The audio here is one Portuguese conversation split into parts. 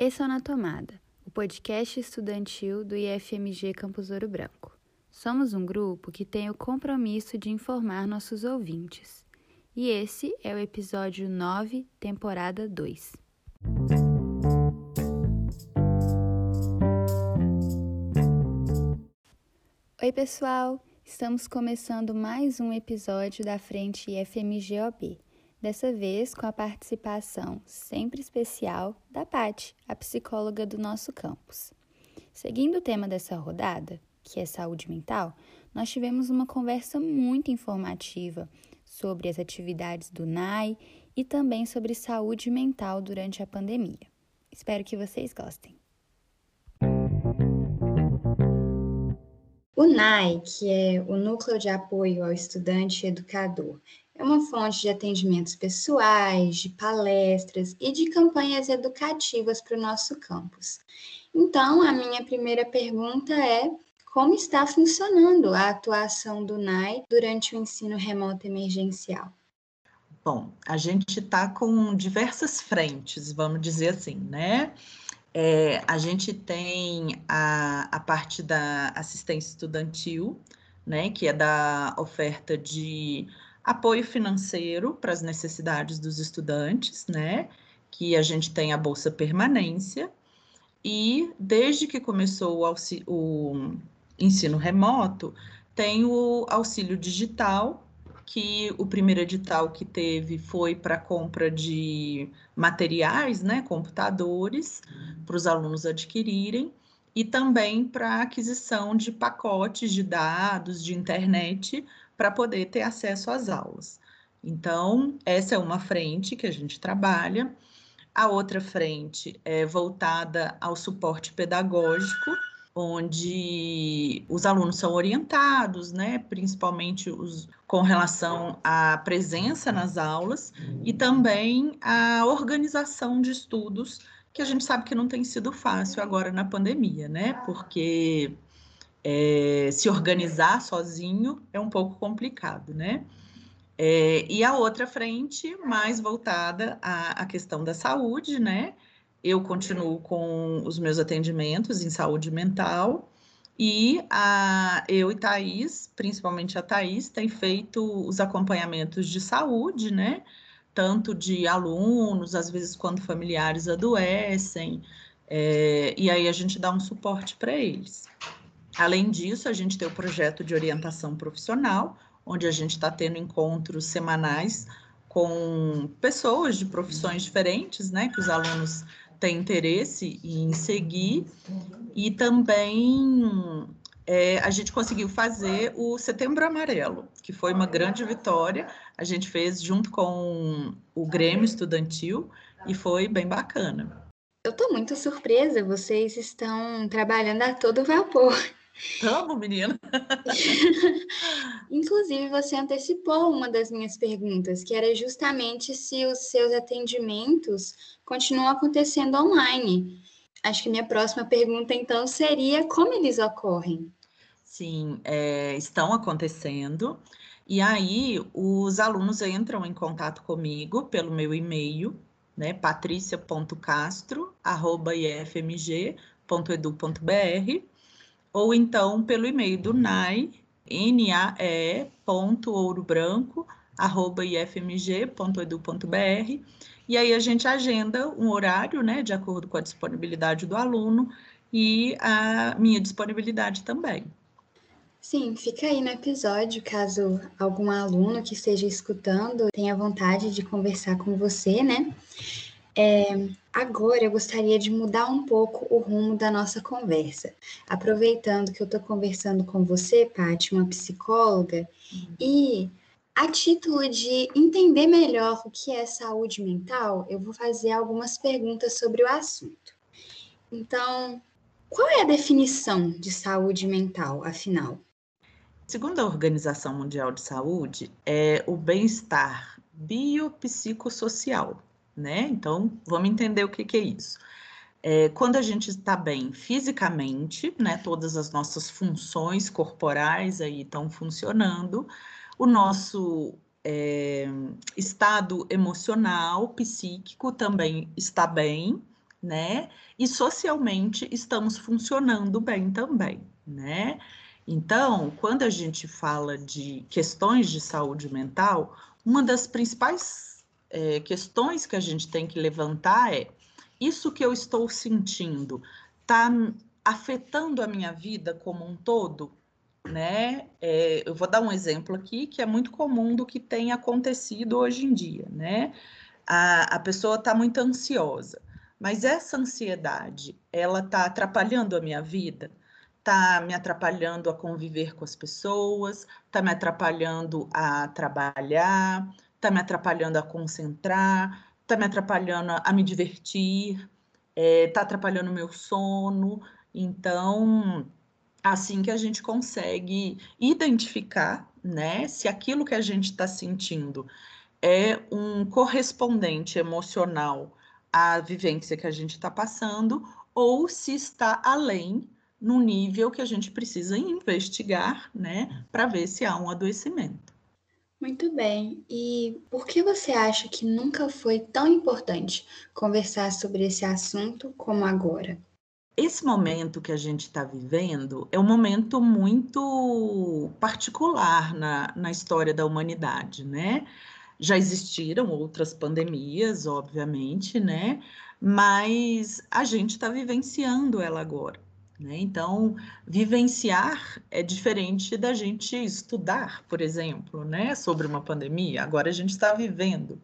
Esse é o Na Tomada, o podcast estudantil do IFMG Campus Ouro Branco. Somos um grupo que tem o compromisso de informar nossos ouvintes. E esse é o episódio 9, temporada 2. Oi, pessoal! Estamos começando mais um episódio da Frente IFMG-OB dessa vez com a participação sempre especial da Pati, a psicóloga do nosso campus. Seguindo o tema dessa rodada, que é saúde mental, nós tivemos uma conversa muito informativa sobre as atividades do NAI e também sobre saúde mental durante a pandemia. Espero que vocês gostem. O NAI, que é o Núcleo de Apoio ao Estudante Educador, é uma fonte de atendimentos pessoais, de palestras e de campanhas educativas para o nosso campus. Então, a minha primeira pergunta é: como está funcionando a atuação do NAI durante o ensino remoto emergencial? Bom, a gente está com diversas frentes, vamos dizer assim, né? É, a gente tem a, a parte da assistência estudantil, né, que é da oferta de apoio financeiro para as necessidades dos estudantes, né? Que a gente tem a Bolsa Permanência, e desde que começou o, o ensino remoto, tem o auxílio digital, que o primeiro edital que teve foi para compra de materiais, né, computadores, para os alunos adquirirem, e também para aquisição de pacotes de dados, de internet, para poder ter acesso às aulas. Então, essa é uma frente que a gente trabalha. A outra frente é voltada ao suporte pedagógico, onde os alunos são orientados, né, principalmente os, com relação à presença nas aulas e também a organização de estudos, que a gente sabe que não tem sido fácil agora na pandemia, né, porque é, se organizar sozinho é um pouco complicado, né? É, e a outra frente, mais voltada à, à, questão da saúde, né? Eu continuo com os meus atendimentos em saúde mental e a, eu e Thaís, principalmente a Thaís, tem feito os acompanhamentos de saúde, né? Tanto de alunos, às vezes quando familiares adoecem, é, e aí a gente dá um suporte para eles. Além disso, a gente tem o projeto de orientação profissional, onde a gente está tendo encontros semanais com pessoas de profissões diferentes, né, que os alunos têm interesse em seguir, e também é, a gente conseguiu fazer o Setembro Amarelo, que foi uma grande vitória. A gente fez junto com o Grêmio Estudantil e foi bem bacana. Eu estou muito surpresa, vocês estão trabalhando a todo vapor. Tamo, menina. Inclusive, você antecipou uma das minhas perguntas, que era justamente se os seus atendimentos continuam acontecendo online. Acho que minha próxima pergunta, então, seria como eles ocorrem? Sim, é, estão acontecendo. E aí, os alunos entram em contato comigo pelo meu e-mail, né, patricia.castro.ifmg.edu.br ou então pelo e-mail do NAE, nae.ourobranco.ifmg.edu.br, e aí a gente agenda um horário, né, de acordo com a disponibilidade do aluno e a minha disponibilidade também. Sim, fica aí no episódio, caso algum aluno que esteja escutando tenha vontade de conversar com você, né? É, agora eu gostaria de mudar um pouco o rumo da nossa conversa, aproveitando que eu estou conversando com você, Paty, uma psicóloga, e a título de entender melhor o que é saúde mental, eu vou fazer algumas perguntas sobre o assunto. Então, qual é a definição de saúde mental, afinal? Segundo a Organização Mundial de Saúde, é o bem-estar biopsicossocial né? Então, vamos entender o que, que é isso. É, quando a gente está bem fisicamente, né, todas as nossas funções corporais aí estão funcionando, o nosso é, estado emocional, psíquico também está bem, né? E socialmente estamos funcionando bem também, né? Então, quando a gente fala de questões de saúde mental, uma das principais é, questões que a gente tem que levantar é: isso que eu estou sentindo está afetando a minha vida como um todo? Né? É, eu vou dar um exemplo aqui que é muito comum do que tem acontecido hoje em dia, né? A, a pessoa está muito ansiosa, mas essa ansiedade, ela está atrapalhando a minha vida? Está me atrapalhando a conviver com as pessoas? Está me atrapalhando a trabalhar? Está me atrapalhando a concentrar? Está me atrapalhando a me divertir? Está é, tá atrapalhando o meu sono? Então, assim que a gente consegue identificar, né, se aquilo que a gente está sentindo é um correspondente emocional à vivência que a gente está passando, ou se está além no nível que a gente precisa investigar, né, para ver se há um adoecimento. Muito bem. E por que você acha que nunca foi tão importante conversar sobre esse assunto como agora? Esse momento que a gente está vivendo é um momento muito particular na, na história da humanidade, né? Já existiram outras pandemias, obviamente, né? Mas a gente está vivenciando ela agora. Né? Então, vivenciar é diferente da gente estudar, por exemplo, né? sobre uma pandemia. Agora a gente está vivendo.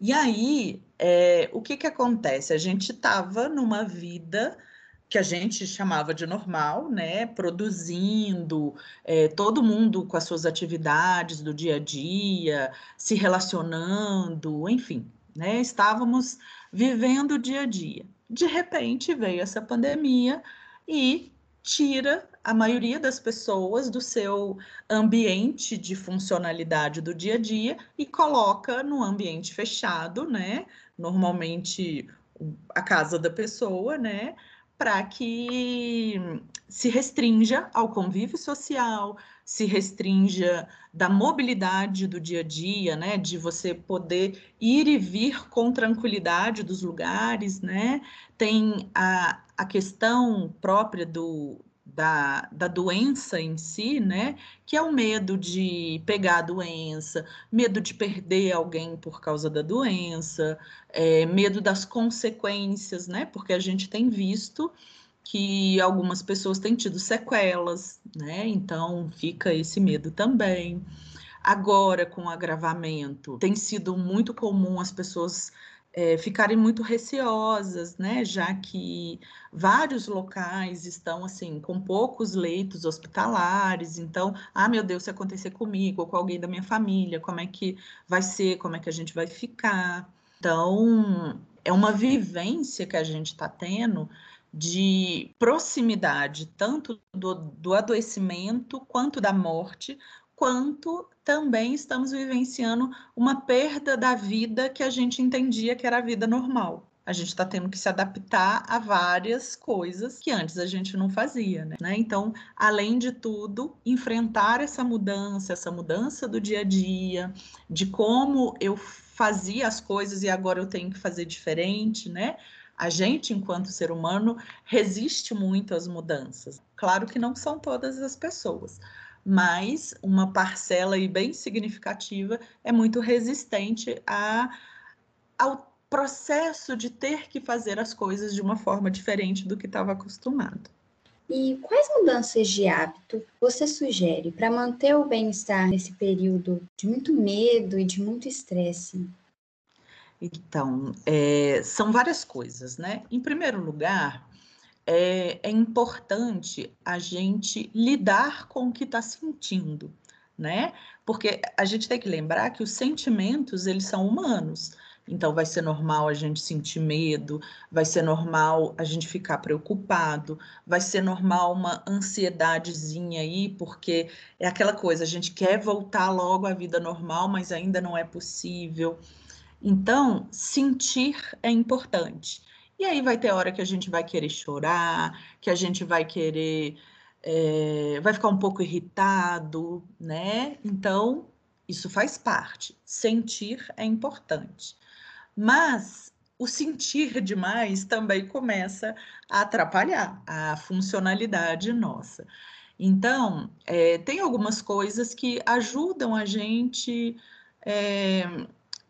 E aí, é, o que, que acontece? A gente estava numa vida que a gente chamava de normal, né? Produzindo, é, todo mundo com as suas atividades do dia a dia, se relacionando, enfim, né? Estávamos vivendo o dia a dia. De repente veio essa pandemia e tira a maioria das pessoas do seu ambiente de funcionalidade do dia a dia e coloca no ambiente fechado, né? Normalmente a casa da pessoa, né? para que se restrinja ao convívio social, se restrinja da mobilidade do dia a dia, né, de você poder ir e vir com tranquilidade dos lugares, né? Tem a, a questão própria do, da, da doença em si, né? Que é o medo de pegar a doença, medo de perder alguém por causa da doença, é, medo das consequências, né? Porque a gente tem visto que algumas pessoas têm tido sequelas, né? Então fica esse medo também. Agora, com o agravamento, tem sido muito comum as pessoas é, ficarem muito receosas, né? Já que vários locais estão assim com poucos leitos hospitalares, então, ah, meu Deus, se acontecer comigo ou com alguém da minha família, como é que vai ser, como é que a gente vai ficar? Então, é uma vivência que a gente está tendo de proximidade, tanto do, do adoecimento quanto da morte, quanto também estamos vivenciando uma perda da vida que a gente entendia que era a vida normal. A gente está tendo que se adaptar a várias coisas que antes a gente não fazia, né? Então, além de tudo, enfrentar essa mudança, essa mudança do dia a dia, de como eu fazia as coisas e agora eu tenho que fazer diferente, né? A gente, enquanto ser humano, resiste muito às mudanças. Claro que não são todas as pessoas, mas uma parcela aí bem significativa é muito resistente a, ao processo de ter que fazer as coisas de uma forma diferente do que estava acostumado. E quais mudanças de hábito você sugere para manter o bem-estar nesse período de muito medo e de muito estresse? Então, é, são várias coisas, né? Em primeiro lugar, é, é importante a gente lidar com o que está sentindo, né? Porque a gente tem que lembrar que os sentimentos, eles são humanos. Então, vai ser normal a gente sentir medo, vai ser normal a gente ficar preocupado, vai ser normal uma ansiedadezinha aí, porque é aquela coisa, a gente quer voltar logo à vida normal, mas ainda não é possível. Então, sentir é importante. E aí vai ter hora que a gente vai querer chorar, que a gente vai querer, é, vai ficar um pouco irritado, né? Então, isso faz parte. Sentir é importante. Mas o sentir demais também começa a atrapalhar a funcionalidade nossa. Então, é, tem algumas coisas que ajudam a gente, é,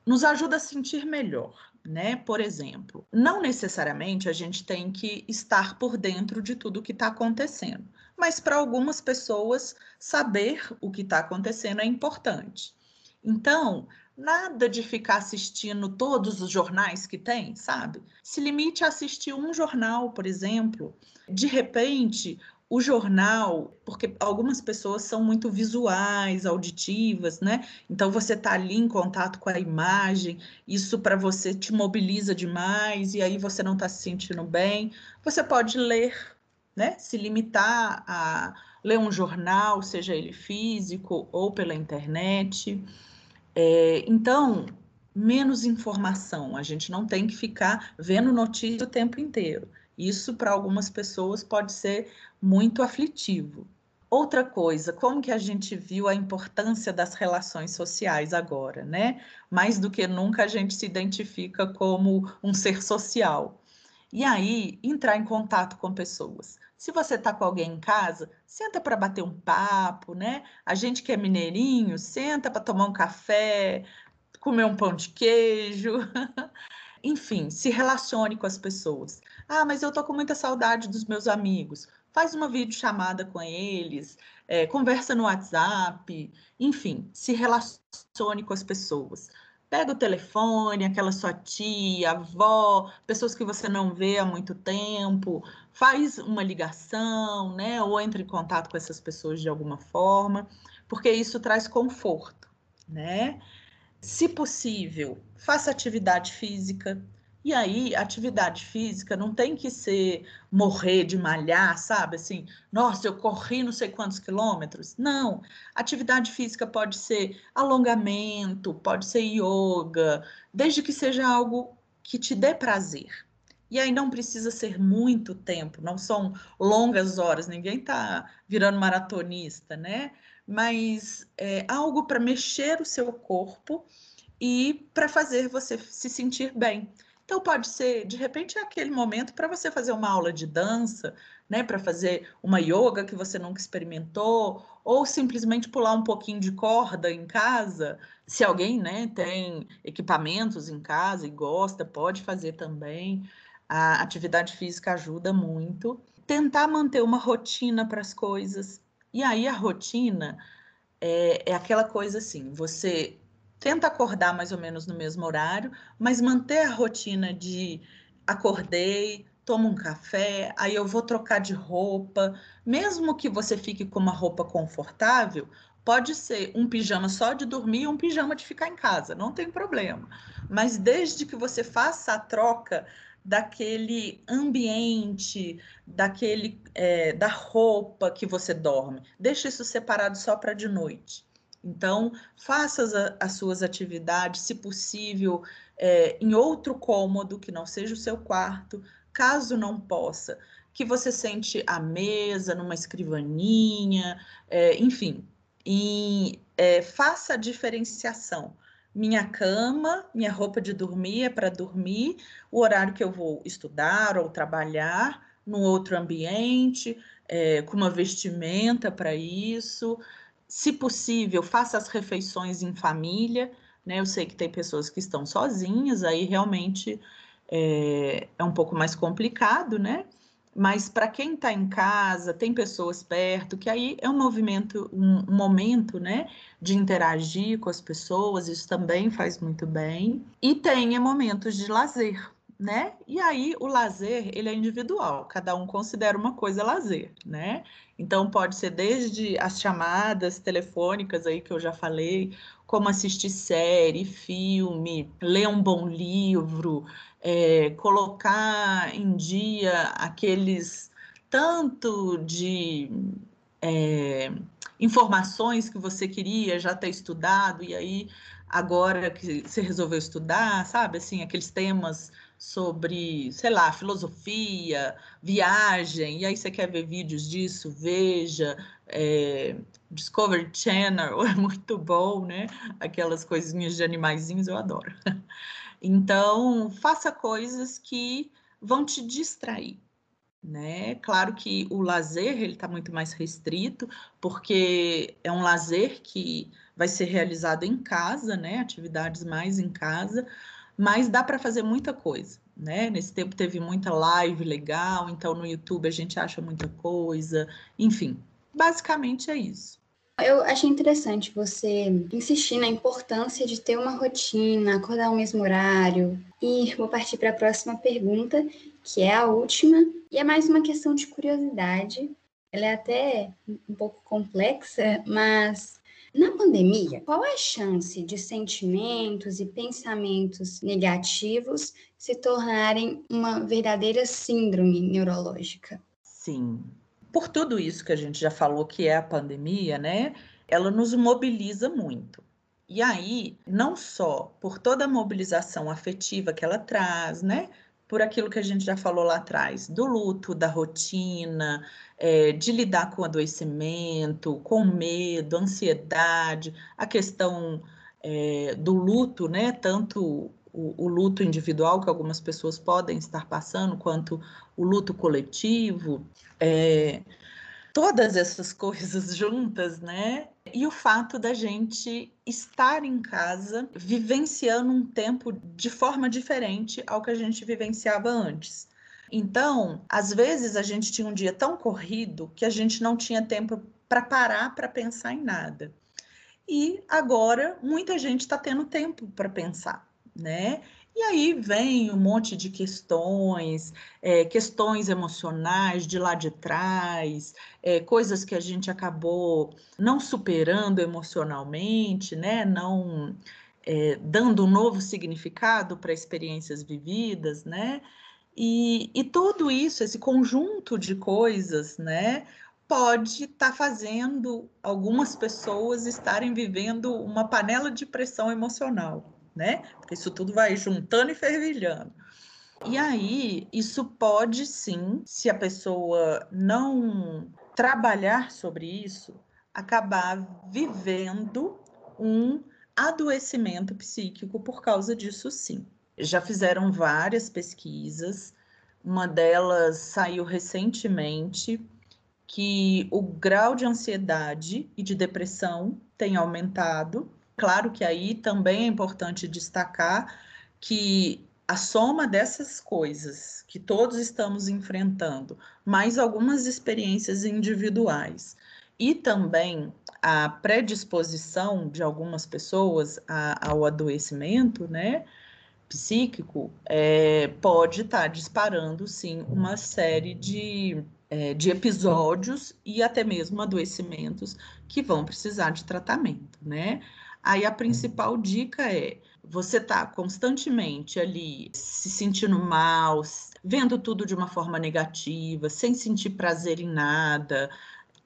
nos ajuda a sentir melhor, né? Por exemplo, não necessariamente a gente tem que estar por dentro de tudo que está acontecendo, mas para algumas pessoas, saber o que está acontecendo é importante. Então, nada de ficar assistindo todos os jornais que tem, sabe? Se limite a assistir um jornal, por exemplo. De repente, o jornal, porque algumas pessoas são muito visuais, auditivas, né? Então você está ali em contato com a imagem, isso para você te mobiliza demais e aí você não está se sentindo bem. Você pode ler, né? Se limitar a ler um jornal, seja ele físico ou pela internet. É, então, menos informação. A gente não tem que ficar vendo notícia o tempo inteiro. Isso para algumas pessoas pode ser muito aflitivo. Outra coisa, como que a gente viu a importância das relações sociais agora, né? Mais do que nunca a gente se identifica como um ser social. E aí, entrar em contato com pessoas. Se você está com alguém em casa, senta para bater um papo, né? A gente que é mineirinho, senta para tomar um café, comer um pão de queijo. Enfim, se relacione com as pessoas. Ah, mas eu tô com muita saudade dos meus amigos. Faz uma videochamada com eles, é, conversa no WhatsApp, enfim, se relacione com as pessoas. Pega o telefone, aquela sua tia, avó, pessoas que você não vê há muito tempo, faz uma ligação, né? Ou entre em contato com essas pessoas de alguma forma, porque isso traz conforto, né? Se possível, faça atividade física. E aí, atividade física não tem que ser morrer de malhar, sabe? Assim, nossa, eu corri não sei quantos quilômetros. Não. Atividade física pode ser alongamento, pode ser yoga, desde que seja algo que te dê prazer. E aí não precisa ser muito tempo, não são longas horas, ninguém está virando maratonista, né? Mas é algo para mexer o seu corpo e para fazer você se sentir bem. Então pode ser, de repente, aquele momento para você fazer uma aula de dança, né, para fazer uma yoga que você nunca experimentou, ou simplesmente pular um pouquinho de corda em casa. Se alguém, né, tem equipamentos em casa e gosta, pode fazer também. A atividade física ajuda muito. Tentar manter uma rotina para as coisas, e aí a rotina é, é aquela coisa assim: você tenta acordar mais ou menos no mesmo horário, mas manter a rotina de acordei, tomo um café, aí eu vou trocar de roupa, mesmo que você fique com uma roupa confortável, pode ser um pijama só de dormir e um pijama de ficar em casa, não tem problema. Mas desde que você faça a troca daquele ambiente, daquele é, da roupa que você dorme. Deixe isso separado só para de noite. Então, faça as, as, suas atividades, se possível, é, em outro cômodo que não seja o seu quarto, caso não possa, que você sente à mesa, numa escrivaninha, é, enfim, e é, faça a diferenciação minha cama, minha roupa de dormir é para dormir, o horário que eu vou estudar ou trabalhar, num outro ambiente, é, com uma vestimenta para isso. Se possível, faça as refeições em família. Né? Eu sei que tem pessoas que estão sozinhas, aí realmente é, é um pouco mais complicado, né? Mas para quem está em casa, tem pessoas perto, que aí é um movimento, um, um momento, né, de interagir com as pessoas, isso também faz muito bem. E tenha momentos de lazer, né? E aí o lazer, ele é individual, cada um considera uma coisa lazer, né? Então pode ser desde as chamadas telefônicas aí que eu já falei, como assistir série, filme, ler um bom livro, é, colocar em dia aqueles tanto de é, informações que você queria já ter estudado, e aí agora que você resolveu estudar, sabe, assim, aqueles temas sobre, sei lá, filosofia, viagem, e aí você quer ver vídeos disso, veja, é, Discovery Channel é muito bom, né? Aquelas coisinhas de animaizinhos eu adoro. Então, faça coisas que vão te distrair. Né? Claro que o lazer ele está muito mais restrito, porque é um lazer que vai ser realizado em casa, né? Atividades mais em casa, mas dá para fazer muita coisa, né? Nesse tempo teve muita live legal, então no YouTube a gente acha muita coisa, enfim, basicamente é isso. Eu achei interessante você insistir na importância de ter uma rotina, acordar ao mesmo horário. E vou partir para a próxima pergunta, que é a última, e é mais uma questão de curiosidade. Ela é até um pouco complexa, mas na pandemia, qual é a chance de sentimentos e pensamentos negativos se tornarem uma verdadeira síndrome neurológica? Sim, por tudo isso que a gente já falou que é a pandemia, né? Ela nos mobiliza muito. E aí, não só por toda a mobilização afetiva que ela traz, né? Por aquilo que a gente já falou lá atrás, do luto, da rotina, é, de lidar com adoecimento, com medo, ansiedade, a questão é, do luto, né? Tanto o, o, luto individual que algumas pessoas podem estar passando, quanto o luto coletivo, é, todas essas coisas juntas, né? E o fato da gente estar em casa vivenciando um tempo de forma diferente ao que a gente vivenciava antes. Então, às vezes a gente tinha um dia tão corrido que a gente não tinha tempo para parar para pensar em nada. E agora muita gente está tendo tempo para pensar né? E aí vem um monte de questões, é, questões emocionais de lá de trás, é, coisas que a gente acabou não superando emocionalmente, né? Não é, dando um novo significado para experiências vividas, né? E, e tudo isso, esse conjunto de coisas, né? Pode estar tá fazendo algumas pessoas estarem vivendo uma panela de pressão emocional né? Porque isso tudo vai juntando e fervilhando. E aí, isso pode sim, se a pessoa não trabalhar sobre isso, acabar vivendo um adoecimento psíquico por causa disso sim. Já fizeram várias pesquisas, uma delas saiu recentemente que o grau de ansiedade e de depressão tem aumentado Claro que aí também é importante destacar que a soma dessas coisas que todos estamos enfrentando, mais algumas experiências individuais e também a predisposição de algumas pessoas a, ao adoecimento, né, psíquico, é, pode estar tá disparando, sim, uma série de, é, de episódios e até mesmo adoecimentos que vão precisar de tratamento, né? Aí a principal dica é você tá constantemente ali se sentindo mal, vendo tudo de uma forma negativa, sem sentir prazer em nada.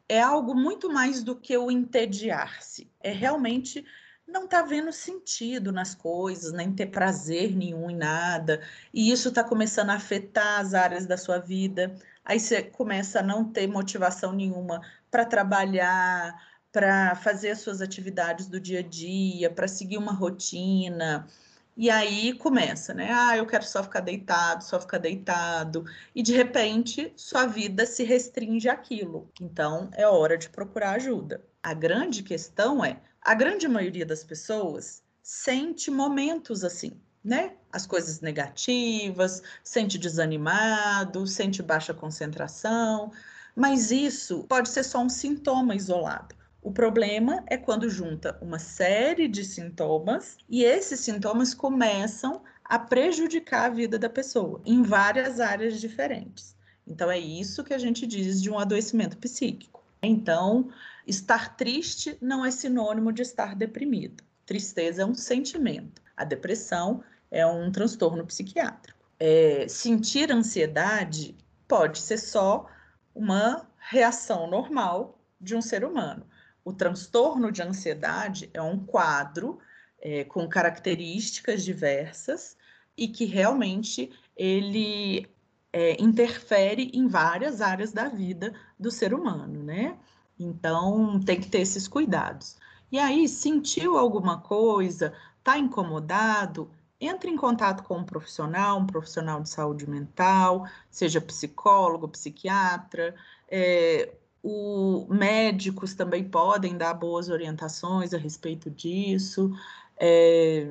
É algo muito mais do que o entediar-se. É realmente não tá vendo sentido nas coisas, nem ter prazer nenhum em nada. E isso está começando a afetar as áreas da sua vida. Aí você começa a não ter motivação nenhuma para trabalhar, para fazer as suas atividades do dia a dia, para seguir uma rotina. E aí começa, né? Ah, eu quero só ficar deitado, só ficar deitado. E de repente, sua vida se restringe àquilo. Então, é hora de procurar ajuda. A grande questão é: a grande maioria das pessoas sente momentos assim, né? As coisas negativas, sente desanimado, sente baixa concentração, mas isso pode ser só um sintoma isolado. O problema é quando junta uma série de sintomas e esses sintomas começam a prejudicar a vida da pessoa em várias áreas diferentes. Então, é isso que a gente diz de um adoecimento psíquico. Então, estar triste não é sinônimo de estar deprimido. Tristeza é um sentimento. A depressão é um transtorno psiquiátrico. É, sentir ansiedade pode ser só uma reação normal de um ser humano o transtorno de ansiedade é um quadro é, com características diversas e que realmente ele é, interfere em várias áreas da vida do ser humano, né? Então tem que ter esses cuidados. E aí, sentiu alguma coisa, tá incomodado, entre em contato com um profissional, um profissional de saúde mental, seja psicólogo, psiquiatra, é, o, médicos também podem dar boas orientações a respeito disso. É,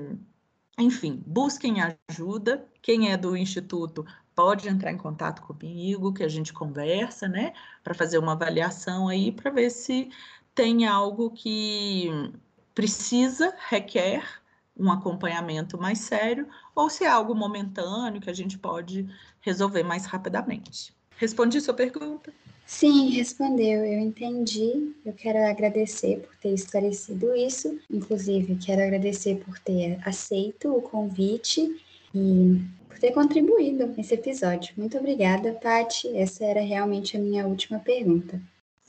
enfim, busquem ajuda. Quem é do Instituto pode entrar em contato comigo, que a gente conversa, né, para fazer uma avaliação aí, para ver se tem algo que precisa, requer um acompanhamento mais sério, ou se é algo momentâneo que a gente pode resolver mais rapidamente. Respondi sua pergunta? Sim, respondeu. Eu entendi. Eu quero agradecer por ter esclarecido isso. Inclusive, quero agradecer por ter aceito o convite e por ter contribuído nesse episódio. Muito obrigada, Pati. Essa era realmente a minha última pergunta.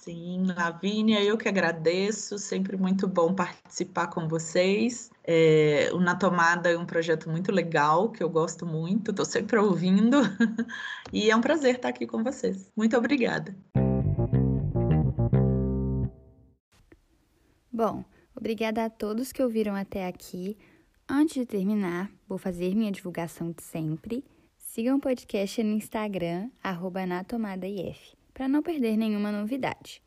Sim, Lavínia, eu que agradeço, sempre muito bom participar com vocês. É, o Na Tomada é um projeto muito legal, que eu gosto muito, estou sempre ouvindo, e é um prazer estar aqui com vocês. Muito obrigada. Bom, obrigada a todos que ouviram até aqui. Antes de terminar, vou fazer minha divulgação de sempre. Sigam o podcast no Instagram, arroba para não perder nenhuma novidade.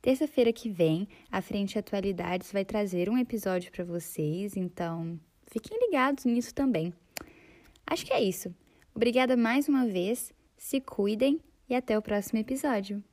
Terça-feira que vem, a Frente Atualidades vai trazer um episódio para vocês, então fiquem ligados nisso também. Acho que é isso. Obrigada mais uma vez, se cuidem e até o próximo episódio.